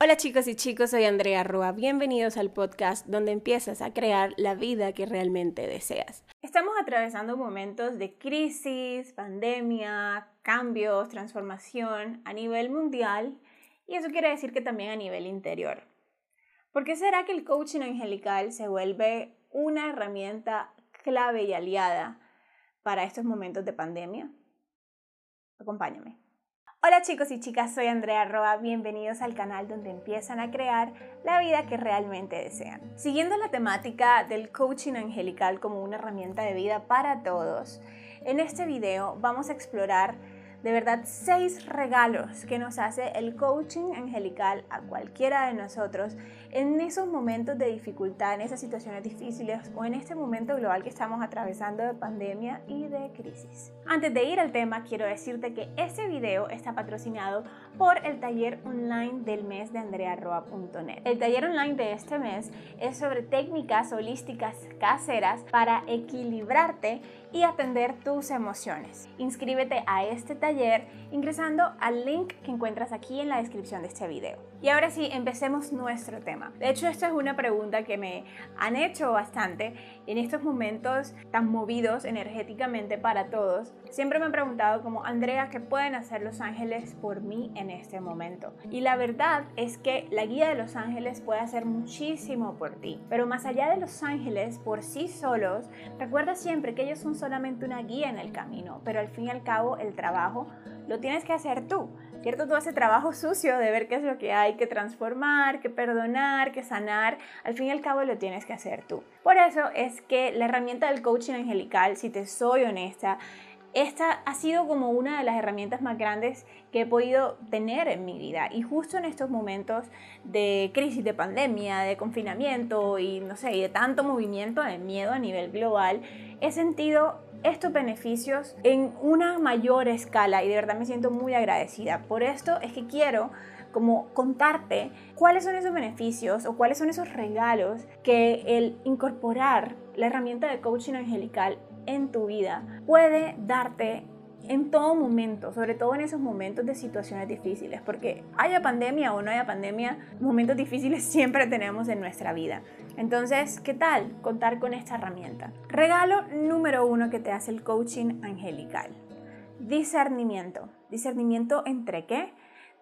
Hola chicos y chicos, soy Andrea Roa. Bienvenidos al podcast donde empiezas a crear la vida que realmente deseas. Estamos atravesando momentos de crisis, pandemia, cambios, transformación a nivel mundial y eso quiere decir que también a nivel interior. ¿Por qué será que el coaching angelical se vuelve una herramienta clave y aliada para estos momentos de pandemia? Acompáñame. Hola chicos y chicas, soy Andrea Roa, bienvenidos al canal donde empiezan a crear la vida que realmente desean. Siguiendo la temática del coaching angelical como una herramienta de vida para todos, en este video vamos a explorar de verdad seis regalos que nos hace el coaching angelical a cualquiera de nosotros en esos momentos de dificultad, en esas situaciones difíciles o en este momento global que estamos atravesando de pandemia y de crisis. Antes de ir al tema, quiero decirte que este video está patrocinado por el taller online del mes de andrearroa.net. El taller online de este mes es sobre técnicas holísticas caseras para equilibrarte y atender tus emociones. Inscríbete a este taller ingresando al link que encuentras aquí en la descripción de este video. Y ahora sí, empecemos nuestro tema. De hecho, esta es una pregunta que me han hecho bastante en estos momentos tan movidos energéticamente para todos. Siempre me han preguntado como, Andrea, ¿qué pueden hacer los ángeles por mí en este momento? Y la verdad es que la guía de los ángeles puede hacer muchísimo por ti. Pero más allá de los ángeles por sí solos, recuerda siempre que ellos son solamente una guía en el camino, pero al fin y al cabo el trabajo lo tienes que hacer tú. ¿Cierto? Todo ese trabajo sucio de ver qué es lo que hay que transformar, que perdonar, que sanar, al fin y al cabo lo tienes que hacer tú. Por eso es que la herramienta del coaching angelical, si te soy honesta, esta ha sido como una de las herramientas más grandes que he podido tener en mi vida. Y justo en estos momentos de crisis, de pandemia, de confinamiento y no sé, y de tanto movimiento de miedo a nivel global, he sentido estos beneficios en una mayor escala y de verdad me siento muy agradecida. Por esto es que quiero como contarte cuáles son esos beneficios o cuáles son esos regalos que el incorporar la herramienta de coaching angelical en tu vida puede darte en todo momento, sobre todo en esos momentos de situaciones difíciles, porque haya pandemia o no haya pandemia, momentos difíciles siempre tenemos en nuestra vida. Entonces, ¿qué tal contar con esta herramienta? Regalo número uno que te hace el coaching angelical. Discernimiento. ¿Discernimiento entre qué?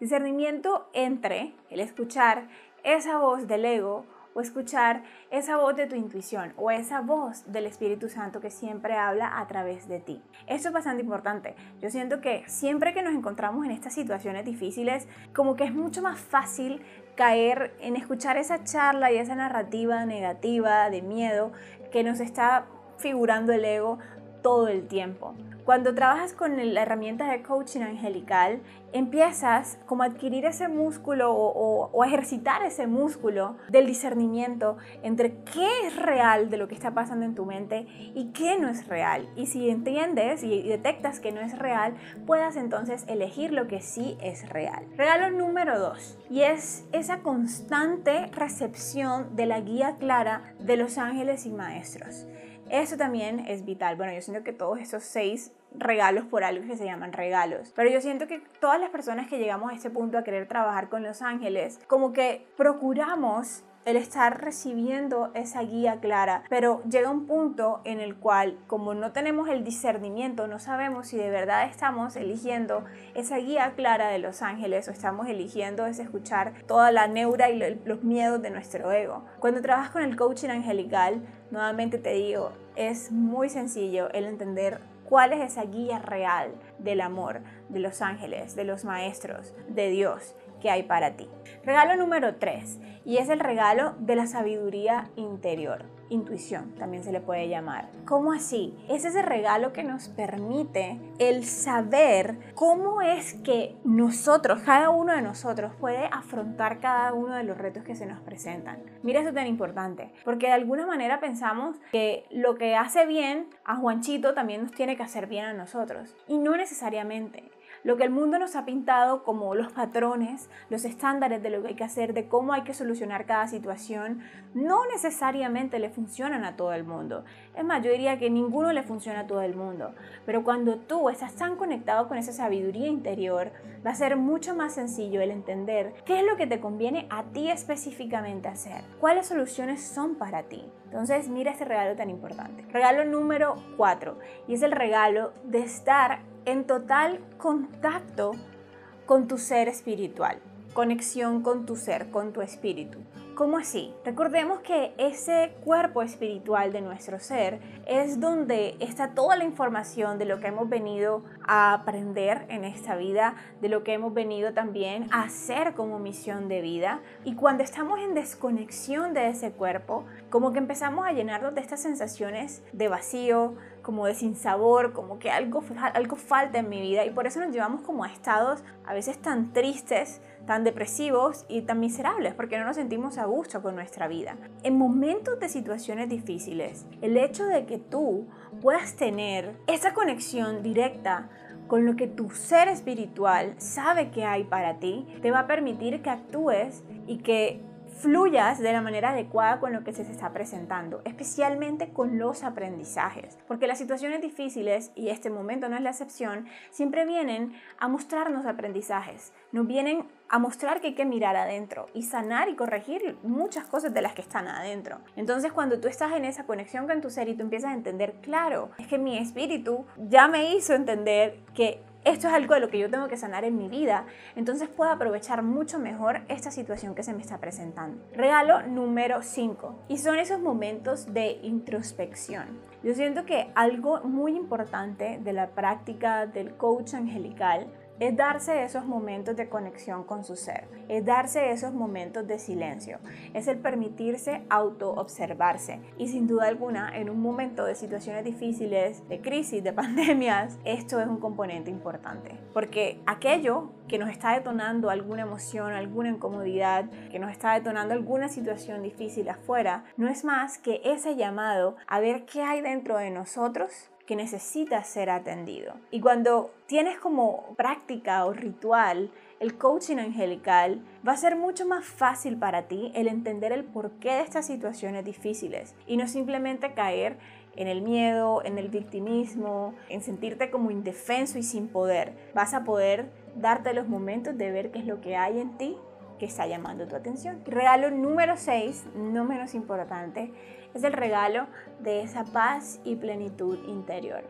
Discernimiento entre el escuchar esa voz del ego o escuchar esa voz de tu intuición o esa voz del Espíritu Santo que siempre habla a través de ti. Esto es bastante importante. Yo siento que siempre que nos encontramos en estas situaciones difíciles, como que es mucho más fácil caer en escuchar esa charla y esa narrativa negativa de miedo que nos está figurando el ego todo el tiempo. Cuando trabajas con la herramienta de coaching angelical, empiezas como a adquirir ese músculo o, a ejercitar ese músculo del discernimiento entre qué es real de lo que está pasando en tu mente y qué no es real. Y si entiendes y detectas que no es real, puedas entonces elegir lo que sí es real. Regalo número dos, y es esa constante recepción de la guía clara de los ángeles y maestros. Eso también es vital. Bueno, yo siento que todos esos seis regalos por algo que se llaman regalos. Pero yo siento que todas las personas que llegamos a este punto a querer trabajar con los ángeles, como que procuramos el estar recibiendo esa guía clara, pero llega un punto en el cual como no tenemos el discernimiento, no sabemos si de verdad estamos eligiendo esa guía clara de los ángeles o estamos eligiendo es escuchar toda la neura y los miedos de nuestro ego. Cuando trabajas con el coaching angelical, nuevamente te digo, es muy sencillo el entender cuál es esa guía real del amor de los ángeles, de los maestros, de Dios hay para ti. Regalo número 3 y es el regalo de la sabiduría interior. Intuición también se le puede llamar. ¿Cómo así? Es ese regalo que nos permite el saber cómo es que nosotros, cada uno de nosotros, puede afrontar cada uno de los retos que se nos presentan. Mira eso tan importante, porque de alguna manera pensamos que lo que hace bien a Juanchito también nos tiene que hacer bien a nosotros. Y no necesariamente. Lo que el mundo nos ha pintado como los patrones, los estándares de lo que hay que hacer, de cómo hay que solucionar cada situación, no necesariamente le funcionan a todo el mundo. Es más, yo diría que ninguno le funciona a todo el mundo. Pero cuando tú estás tan conectado con esa sabiduría interior, va a ser mucho más sencillo el entender qué es lo que te conviene a ti específicamente hacer, cuáles soluciones son para ti. Entonces, mira este regalo tan importante. Regalo número 4 y es el regalo de estar en total contacto con tu ser espiritual, conexión con tu ser, con tu espíritu. ¿Cómo así? Recordemos que ese cuerpo espiritual de nuestro ser es donde está toda la información de lo que hemos venido a aprender en esta vida, de lo que hemos venido también a hacer como misión de vida. Y cuando estamos en desconexión de ese cuerpo, como que empezamos a llenarnos de estas sensaciones de vacío, como de sinsabor, como que algo, algo falta en mi vida. Y por eso nos llevamos como a estados a veces tan tristes, tan depresivos y tan miserables porque no nos sentimos a gusto con nuestra vida. En momentos de situaciones difíciles, el hecho de que tú puedas tener esa conexión directa con lo que tu ser espiritual sabe que hay para ti, te va a permitir que actúes y que fluyas de la manera adecuada con lo que se te está presentando, especialmente con los aprendizajes, porque las situaciones difíciles, y este momento no es la excepción, siempre vienen a mostrarnos aprendizajes, nos vienen a mostrar que hay que mirar adentro y sanar y corregir muchas cosas de las que están adentro. Entonces cuando tú estás en esa conexión con tu ser y tú empiezas a entender, claro, es que mi espíritu ya me hizo entender que esto es algo de lo que yo tengo que sanar en mi vida, entonces puedo aprovechar mucho mejor esta situación que se me está presentando. Regalo número 5, y son esos momentos de introspección. Yo siento que algo muy importante de la práctica del coach angelical es darse esos momentos de conexión con su ser, es darse esos momentos de silencio, es el permitirse auto-observarse. Y sin duda alguna, en un momento de situaciones difíciles, de crisis, de pandemias, esto es un componente importante. Porque aquello que nos está detonando alguna emoción, alguna incomodidad, que nos está detonando alguna situación difícil afuera, no es más que ese llamado a ver qué hay dentro de nosotros que necesita ser atendido. Y cuando tienes como práctica o ritual el coaching angelical, va a ser mucho más fácil para ti el entender el porqué de estas situaciones difíciles y no simplemente caer en el miedo, en el victimismo, en sentirte como indefenso y sin poder. Vas a poder darte los momentos de ver qué es lo que hay en ti que está llamando tu atención. Regalo número 6, no menos importante, es el regalo de esa paz y plenitud interior.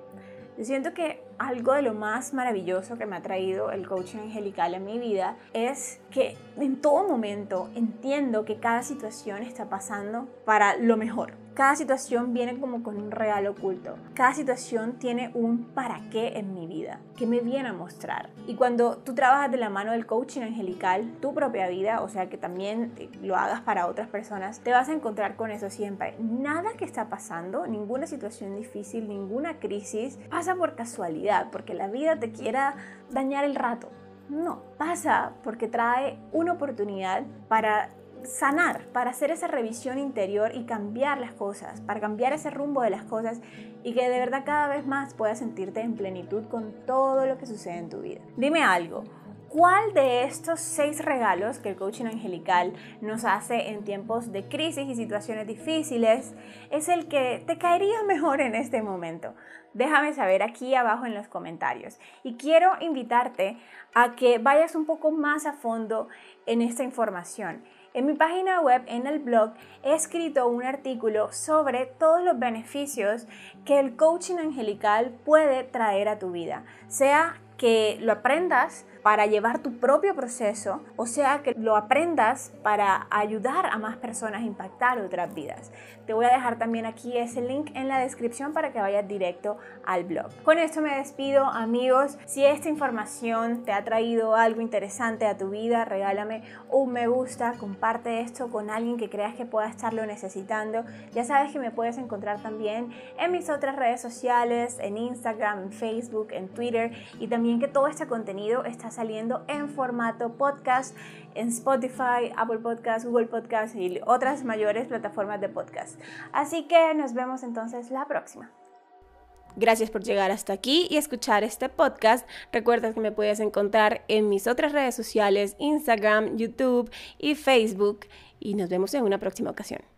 Yo siento que algo de lo más maravilloso que me ha traído el coaching angelical en mi vida es que en todo momento entiendo que cada situación está pasando para lo mejor cada situación viene como con un regalo oculto. Cada situación tiene un para qué en mi vida, que me viene a mostrar. Y cuando tú trabajas de la mano del coaching angelical, tu propia vida, o sea que también lo hagas para otras personas, te vas a encontrar con eso siempre. Nada que está pasando, ninguna situación difícil, ninguna crisis, pasa por casualidad, porque la vida te quiera dañar el rato. No, pasa porque trae una oportunidad para sanar, para hacer esa revisión interior y cambiar las cosas, para cambiar ese rumbo de las cosas y que de verdad cada vez más puedas sentirte en plenitud con todo lo que sucede en tu vida. Dime algo. ¿Cuál de estos seis regalos que el coaching angelical nos hace en tiempos de crisis y situaciones difíciles es el que te caería mejor en este momento? Déjame saber aquí abajo en los comentarios. Y quiero invitarte a que vayas un poco más a fondo en esta información en mi página web, en el blog, he escrito un artículo sobre todos los beneficios que el coaching angelical puede traer a tu vida, sea que lo aprendas para llevar tu propio proceso, o sea, que lo aprendas para ayudar a más personas a impactar otras vidas. Te voy a dejar también aquí ese link en la descripción para que vayas directo al blog. Con esto me despido, amigos. Si esta información te ha traído algo interesante a tu vida, regálame un me gusta, comparte esto con alguien que creas que pueda estarlo necesitando. Ya sabes que me puedes encontrar también en mis otras redes sociales, en Instagram, en Facebook, en Twitter y también que todo este contenido está saliendo en formato podcast en Spotify, Apple Podcast, Google Podcast y otras mayores plataformas de podcast. Así que nos vemos entonces la próxima. Gracias por llegar hasta aquí y escuchar este podcast. Recuerda que me puedes encontrar en mis otras redes sociales, Instagram, YouTube y Facebook. Y nos vemos en una próxima ocasión.